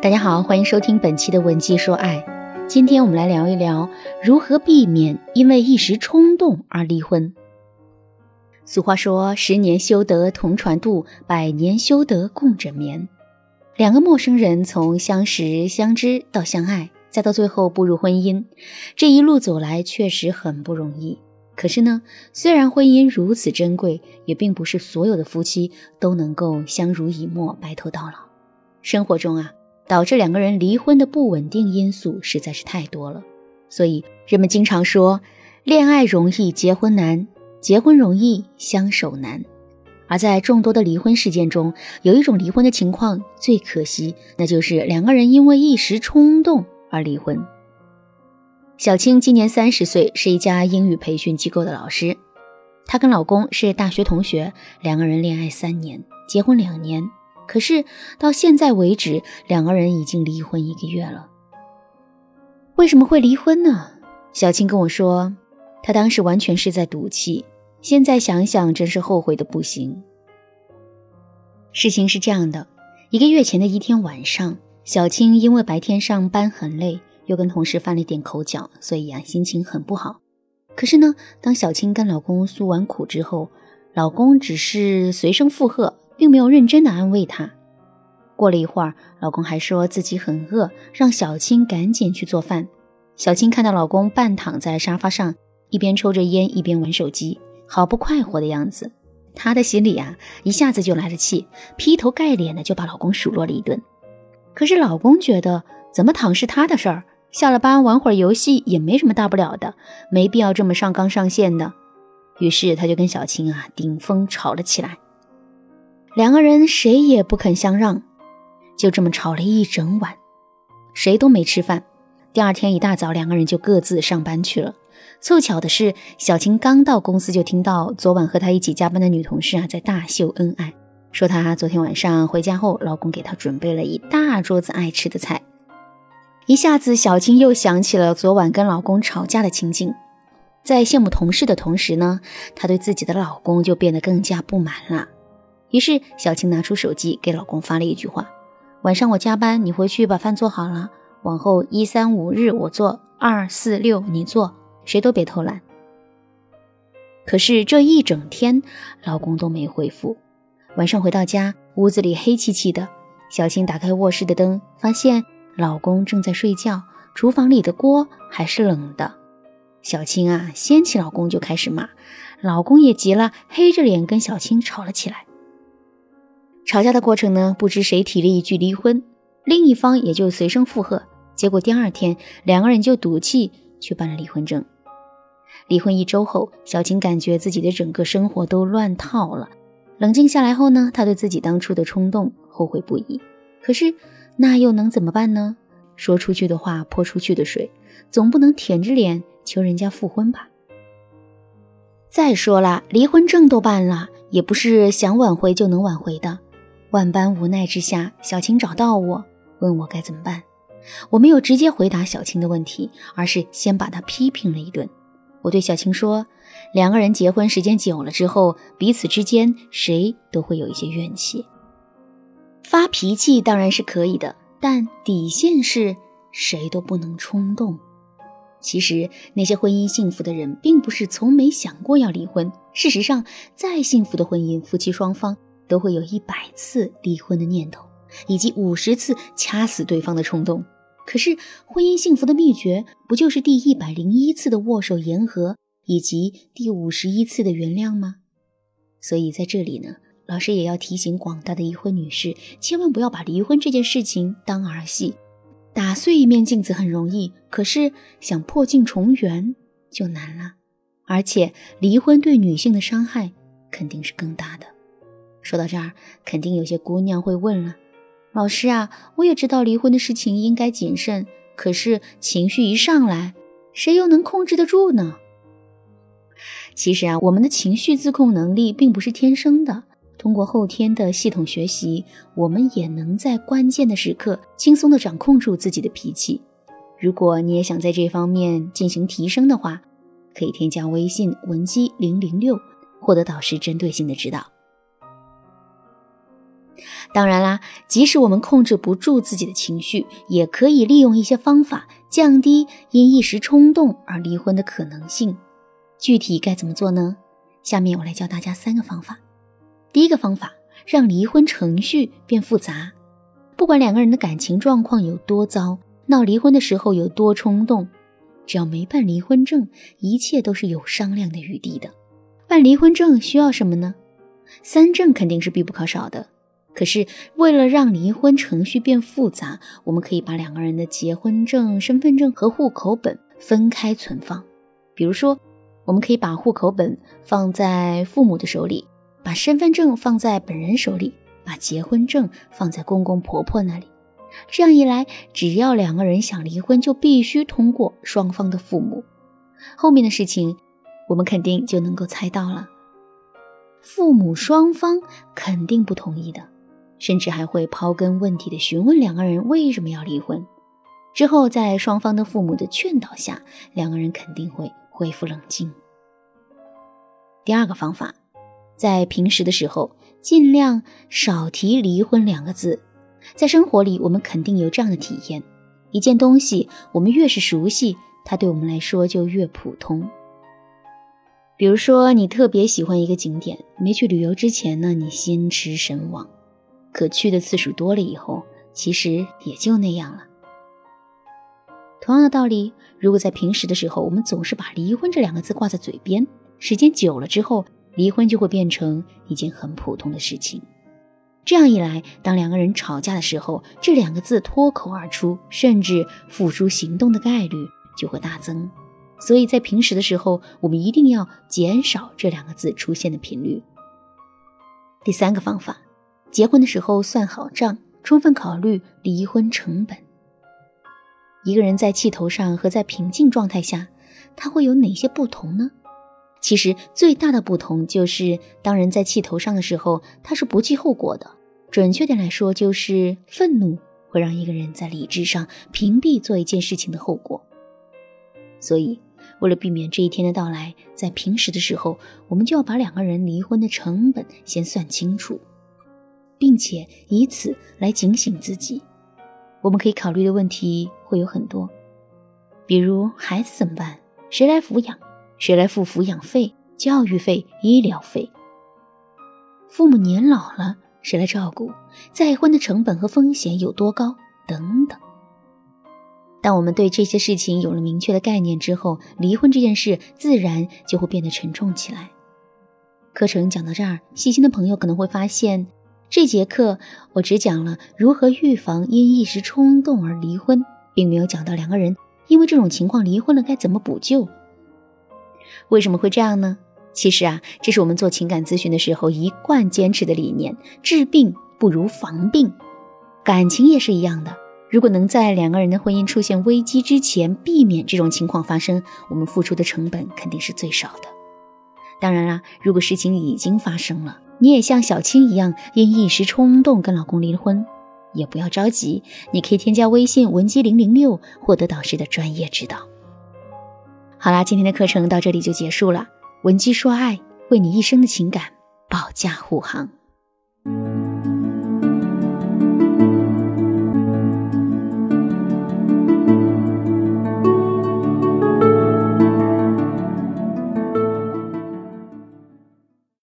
大家好，欢迎收听本期的文姬说爱。今天我们来聊一聊如何避免因为一时冲动而离婚。俗话说：“十年修得同船渡，百年修得共枕眠。”两个陌生人从相识、相知到相爱，再到最后步入婚姻，这一路走来确实很不容易。可是呢，虽然婚姻如此珍贵，也并不是所有的夫妻都能够相濡以沫、白头到老。生活中啊，导致两个人离婚的不稳定因素实在是太多了，所以人们经常说，恋爱容易结婚难，结婚容易相守难。而在众多的离婚事件中，有一种离婚的情况最可惜，那就是两个人因为一时冲动而离婚。小青今年三十岁，是一家英语培训机构的老师。她跟老公是大学同学，两个人恋爱三年，结婚两年。可是到现在为止，两个人已经离婚一个月了。为什么会离婚呢？小青跟我说，她当时完全是在赌气，现在想想真是后悔的不行。事情是这样的，一个月前的一天晚上，小青因为白天上班很累。又跟同事犯了点口角，所以啊心情很不好。可是呢，当小青跟老公诉完苦之后，老公只是随声附和，并没有认真的安慰她。过了一会儿，老公还说自己很饿，让小青赶紧去做饭。小青看到老公半躺在沙发上，一边抽着烟，一边玩手机，好不快活的样子，她的心里啊一下子就来了气，劈头盖脸的就把老公数落了一顿。可是老公觉得，怎么躺是他的事儿。下了班玩会儿游戏也没什么大不了的，没必要这么上纲上线的。于是他就跟小青啊顶风吵了起来，两个人谁也不肯相让，就这么吵了一整晚，谁都没吃饭。第二天一大早，两个人就各自上班去了。凑巧的是，小青刚到公司就听到昨晚和她一起加班的女同事啊在大秀恩爱，说她昨天晚上回家后，老公给她准备了一大桌子爱吃的菜。一下子，小青又想起了昨晚跟老公吵架的情景，在羡慕同事的同时呢，她对自己的老公就变得更加不满了。于是，小青拿出手机给老公发了一句话：“晚上我加班，你回去把饭做好了。往后一三五日我做，二四六你做，谁都别偷懒。”可是这一整天，老公都没回复。晚上回到家，屋子里黑漆漆的，小青打开卧室的灯，发现。老公正在睡觉，厨房里的锅还是冷的。小青啊，掀起老公就开始骂，老公也急了，黑着脸跟小青吵了起来。吵架的过程呢，不知谁提了一句离婚，另一方也就随声附和。结果第二天，两个人就赌气去办了离婚证。离婚一周后，小青感觉自己的整个生活都乱套了。冷静下来后呢，她对自己当初的冲动后悔不已。可是。那又能怎么办呢？说出去的话泼出去的水，总不能舔着脸求人家复婚吧？再说了，离婚证都办了，也不是想挽回就能挽回的。万般无奈之下，小青找到我，问我该怎么办。我没有直接回答小青的问题，而是先把她批评了一顿。我对小青说：“两个人结婚时间久了之后，彼此之间谁都会有一些怨气。”发脾气当然是可以的，但底线是谁都不能冲动。其实那些婚姻幸福的人，并不是从没想过要离婚。事实上，再幸福的婚姻，夫妻双方都会有一百次离婚的念头，以及五十次掐死对方的冲动。可是，婚姻幸福的秘诀，不就是第一百零一次的握手言和，以及第五十一次的原谅吗？所以在这里呢。老师也要提醒广大的已婚女士，千万不要把离婚这件事情当儿戏。打碎一面镜子很容易，可是想破镜重圆就难了。而且离婚对女性的伤害肯定是更大的。说到这儿，肯定有些姑娘会问了：老师啊，我也知道离婚的事情应该谨慎，可是情绪一上来，谁又能控制得住呢？其实啊，我们的情绪自控能力并不是天生的。通过后天的系统学习，我们也能在关键的时刻轻松地掌控住自己的脾气。如果你也想在这方面进行提升的话，可以添加微信文姬零零六，获得导师针对性的指导。当然啦，即使我们控制不住自己的情绪，也可以利用一些方法降低因一时冲动而离婚的可能性。具体该怎么做呢？下面我来教大家三个方法。第一个方法，让离婚程序变复杂。不管两个人的感情状况有多糟，闹离婚的时候有多冲动，只要没办离婚证，一切都是有商量的余地的。办离婚证需要什么呢？三证肯定是必不可少的。可是，为了让离婚程序变复杂，我们可以把两个人的结婚证、身份证和户口本分开存放。比如说，我们可以把户口本放在父母的手里，把身份证放在本人手里，把结婚证放在公公婆婆那里。这样一来，只要两个人想离婚，就必须通过双方的父母。后面的事情，我们肯定就能够猜到了。父母双方肯定不同意的。甚至还会刨根问底的询问两个人为什么要离婚。之后，在双方的父母的劝导下，两个人肯定会恢复冷静。第二个方法，在平时的时候尽量少提离婚两个字。在生活里，我们肯定有这样的体验：一件东西，我们越是熟悉，它对我们来说就越普通。比如说，你特别喜欢一个景点，没去旅游之前呢，你心驰神往。可去的次数多了以后，其实也就那样了。同样的道理，如果在平时的时候，我们总是把离婚这两个字挂在嘴边，时间久了之后，离婚就会变成一件很普通的事情。这样一来，当两个人吵架的时候，这两个字脱口而出，甚至付诸行动的概率就会大增。所以在平时的时候，我们一定要减少这两个字出现的频率。第三个方法。结婚的时候算好账，充分考虑离婚成本。一个人在气头上和在平静状态下，他会有哪些不同呢？其实最大的不同就是，当人在气头上的时候，他是不计后果的。准确点来说，就是愤怒会让一个人在理智上屏蔽做一件事情的后果。所以，为了避免这一天的到来，在平时的时候，我们就要把两个人离婚的成本先算清楚。并且以此来警醒自己，我们可以考虑的问题会有很多，比如孩子怎么办？谁来抚养？谁来付抚养费、教育费、医疗费？父母年老了，谁来照顾？再婚的成本和风险有多高？等等。当我们对这些事情有了明确的概念之后，离婚这件事自然就会变得沉重起来。课程讲到这儿，细心的朋友可能会发现。这节课我只讲了如何预防因一时冲动而离婚，并没有讲到两个人因为这种情况离婚了该怎么补救。为什么会这样呢？其实啊，这是我们做情感咨询的时候一贯坚持的理念：治病不如防病。感情也是一样的，如果能在两个人的婚姻出现危机之前避免这种情况发生，我们付出的成本肯定是最少的。当然啦，如果事情已经发生了。你也像小青一样，因一时冲动跟老公离婚，也不要着急，你可以添加微信文姬零零六，获得导师的专业指导。好啦，今天的课程到这里就结束了。文姬说爱，为你一生的情感保驾护航。